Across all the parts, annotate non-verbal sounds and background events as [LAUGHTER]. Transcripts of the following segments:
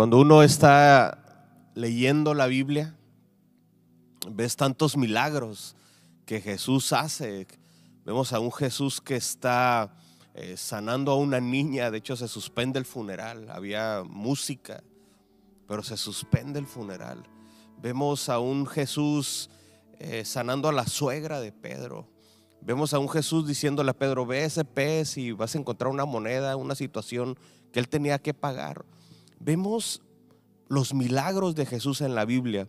Cuando uno está leyendo la Biblia, ves tantos milagros que Jesús hace. Vemos a un Jesús que está eh, sanando a una niña, de hecho se suspende el funeral, había música, pero se suspende el funeral. Vemos a un Jesús eh, sanando a la suegra de Pedro. Vemos a un Jesús diciéndole a Pedro, ve ese pez y vas a encontrar una moneda, una situación que él tenía que pagar. Vemos los milagros de Jesús en la Biblia.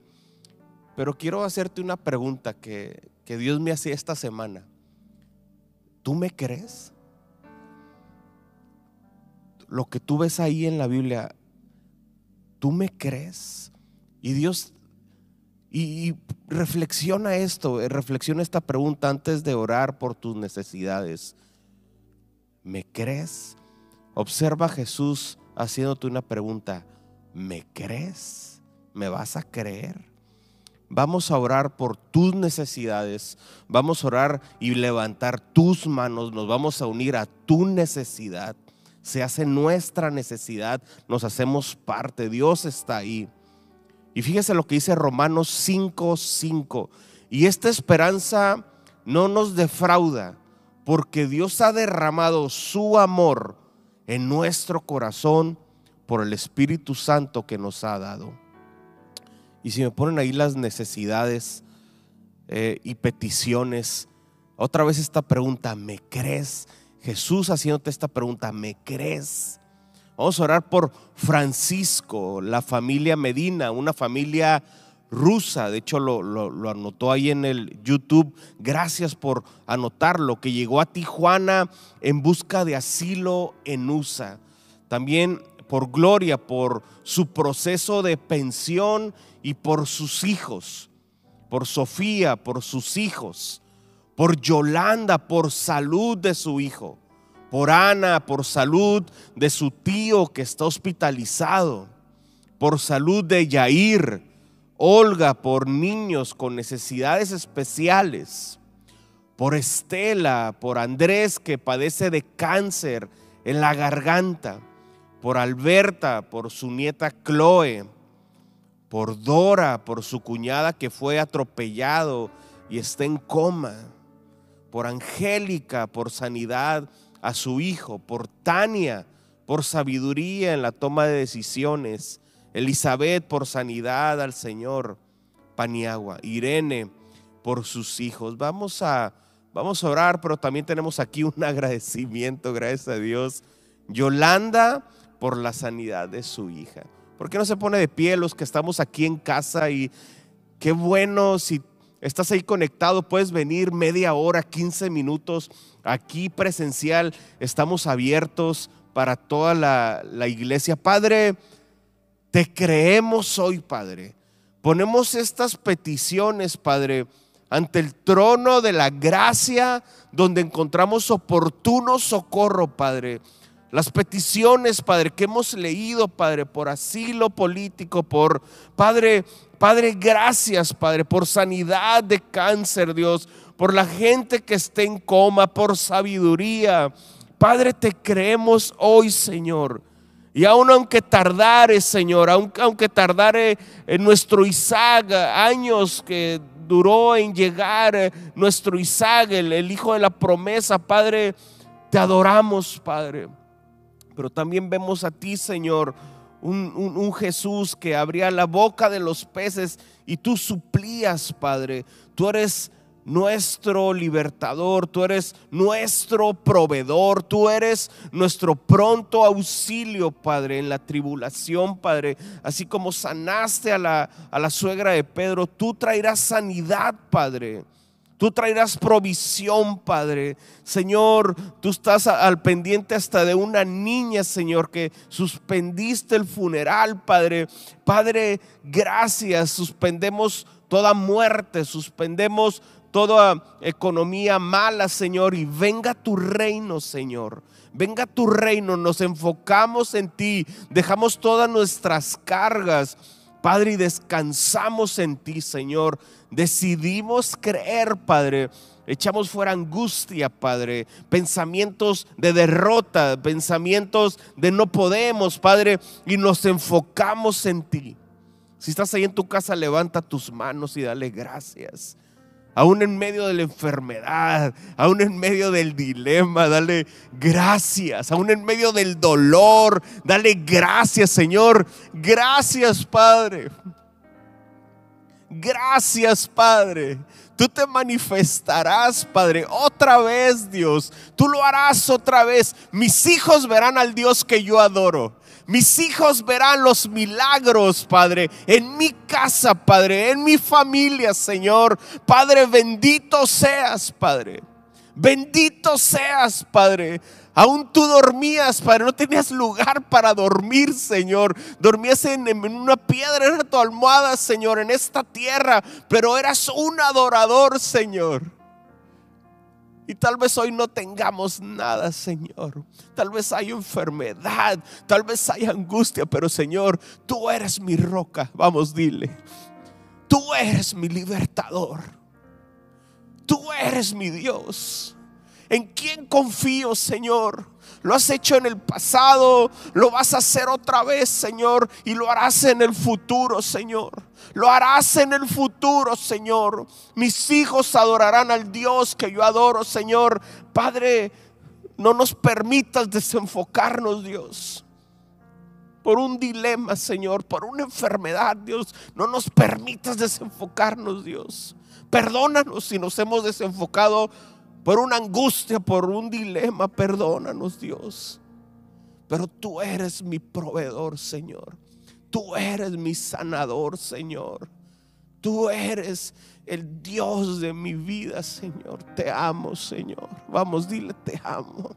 Pero quiero hacerte una pregunta que, que Dios me hacía esta semana. ¿Tú me crees? Lo que tú ves ahí en la Biblia, ¿tú me crees? Y Dios, y, reflexiona esto, reflexiona esta pregunta antes de orar por tus necesidades. ¿Me crees? Observa Jesús haciéndote una pregunta. ¿Me crees? ¿Me vas a creer? Vamos a orar por tus necesidades. Vamos a orar y levantar tus manos. Nos vamos a unir a tu necesidad. Se hace nuestra necesidad. Nos hacemos parte. Dios está ahí. Y fíjese lo que dice Romanos 5:5. 5. Y esta esperanza no nos defrauda, porque Dios ha derramado su amor en nuestro corazón por el Espíritu Santo que nos ha dado. Y si me ponen ahí las necesidades eh, y peticiones, otra vez esta pregunta, ¿me crees? Jesús haciéndote esta pregunta, ¿me crees? Vamos a orar por Francisco, la familia Medina, una familia rusa. De hecho, lo, lo, anotó ahí en el YouTube. Gracias por anotarlo, que llegó a Tijuana en busca de asilo en USA. También por Gloria, por su proceso de pensión y por sus hijos, por Sofía, por sus hijos, por Yolanda, por salud de su hijo, por Ana, por salud de su tío que está hospitalizado, por salud de Yair, Olga, por niños con necesidades especiales, por Estela, por Andrés que padece de cáncer en la garganta por Alberta, por su nieta Chloe, por Dora, por su cuñada que fue atropellado y está en coma, por Angélica, por sanidad a su hijo, por Tania, por sabiduría en la toma de decisiones, Elizabeth por sanidad al Señor, Paniagua, Irene por sus hijos. Vamos a, vamos a orar, pero también tenemos aquí un [LAUGHS] agradecimiento, gracias a Dios. Yolanda por la sanidad de su hija. ¿Por qué no se pone de pie los que estamos aquí en casa y qué bueno si estás ahí conectado, puedes venir media hora, 15 minutos aquí presencial, estamos abiertos para toda la, la iglesia. Padre, te creemos hoy, Padre. Ponemos estas peticiones, Padre, ante el trono de la gracia, donde encontramos oportuno socorro, Padre las peticiones, Padre, que hemos leído, Padre, por asilo político, por, Padre, Padre, gracias, Padre, por sanidad de cáncer, Dios, por la gente que esté en coma, por sabiduría. Padre, te creemos hoy, Señor. Y aun aunque tardare, Señor, aunque, aunque tardare en nuestro Isaac años que duró en llegar nuestro Isaac, el, el hijo de la promesa, Padre, te adoramos, Padre. Pero también vemos a ti, Señor, un, Jesús que abría la boca de los peces y tú suplías, Padre. Tú eres nuestro libertador, tú eres nuestro proveedor, tú eres nuestro pronto auxilio, Padre, en la tribulación, Padre. Así como sanaste a la, a la suegra de Pedro, tú traerás sanidad, Padre. Tú traerás provisión, Padre. Señor, tú estás al pendiente hasta de una niña, Señor, que suspendiste el funeral, Padre. Padre, gracias. Suspendemos toda muerte, suspendemos toda economía mala, Señor, y venga tu reino, Señor. Venga tu reino, nos enfocamos en ti, dejamos todas nuestras cargas, Padre, y descansamos en ti, Señor decidimos creer, Padre, Echamos fuera angustia, Padre, pensamientos de derrota, pensamientos de no podemos, Padre, y nos enfocamos en ti. Si estás ahí en tu casa, levanta tus manos y dale gracias. Aún en medio de la enfermedad, aún en medio del dilema, dale gracias. Aún en medio del dolor, dale gracias, Señor. Gracias, Padre. Gracias, Padre. Tú te manifestarás, Padre, otra vez, Dios. Tú lo harás otra vez. Mis hijos verán al Dios que yo adoro. Mis hijos verán los milagros, Padre, en mi casa, Padre, en mi familia, Señor. Padre, bendito seas, Padre. Bendito seas, Padre. Aún tú dormías, Padre, no tenías lugar para dormir, Señor. Dormías en, una piedra, era tu almohada, Señor, en esta tierra, pero eras un adorador, Señor. Y tal vez hoy no tengamos nada, Señor. Tal vez hay enfermedad, tal vez hay angustia, pero Señor, tú eres mi roca. Vamos, dile. Tú eres mi libertador. Tú eres mi Dios. ¿En quién confío, Señor? Lo has hecho en el pasado, lo vas a hacer otra vez, Señor, y lo harás en el futuro, Señor. Lo harás en el futuro, Señor. Mis hijos adorarán al Dios que yo adoro, Señor. Padre, no nos permitas desenfocarnos, Dios. Por un dilema, Señor, por una enfermedad, Dios. No nos permitas desenfocarnos, Dios. Perdónanos si nos hemos desenfocado por una angustia, por un dilema, perdónanos Dios. Pero tú eres mi proveedor, Señor. Tú eres mi sanador, Señor. Tú eres el Dios de mi vida, Señor. Te amo, Señor. Vamos, dile, te amo.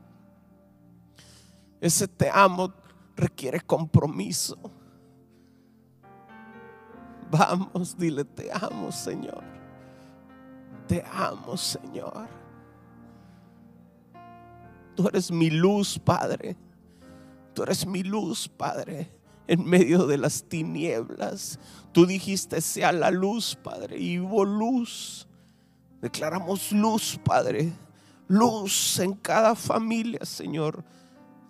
Ese te amo requiere compromiso. Vamos, dile, te amo, Señor. Te amo, Señor. Tú eres mi luz, Padre. Tú eres mi luz, Padre, en medio de las tinieblas. Tú dijiste, sea la luz, Padre, y hubo luz. Declaramos luz, Padre. Luz en cada familia, Señor.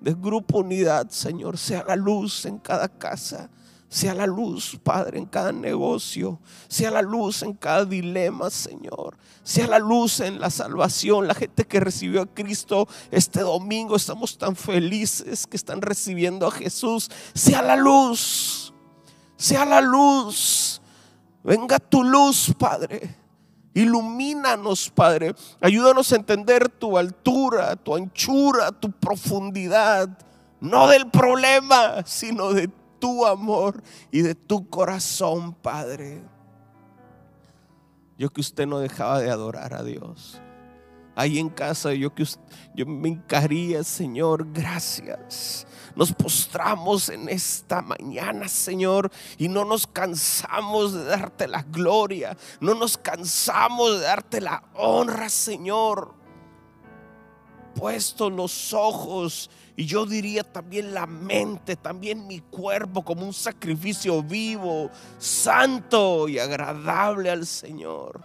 De grupo unidad, Señor. Sea la luz en cada casa sea la luz, Padre, en cada negocio. Sea la luz en cada dilema, Señor. Sea la luz en la salvación. La gente que recibió a Cristo este domingo, estamos tan felices que están recibiendo a Jesús. Sea la luz. Sea la luz. Venga tu luz, Padre. Ilumínanos, Padre. Ayúdanos a entender tu altura, tu anchura, tu profundidad. No del problema, sino de ti tu amor y de tu corazón, Padre. Yo que usted no dejaba de adorar a Dios. Ahí en casa yo que yo me encaría, Señor, gracias. Nos postramos en esta mañana, Señor, y no nos cansamos de darte la gloria, no nos cansamos de darte la honra, Señor. Puesto los ojos y yo diría también la mente, también mi cuerpo como un sacrificio vivo, santo y agradable al Señor.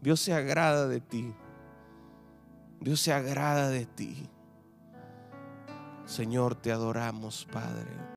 Dios se agrada de ti. Dios se agrada de ti. Señor, te adoramos, Padre.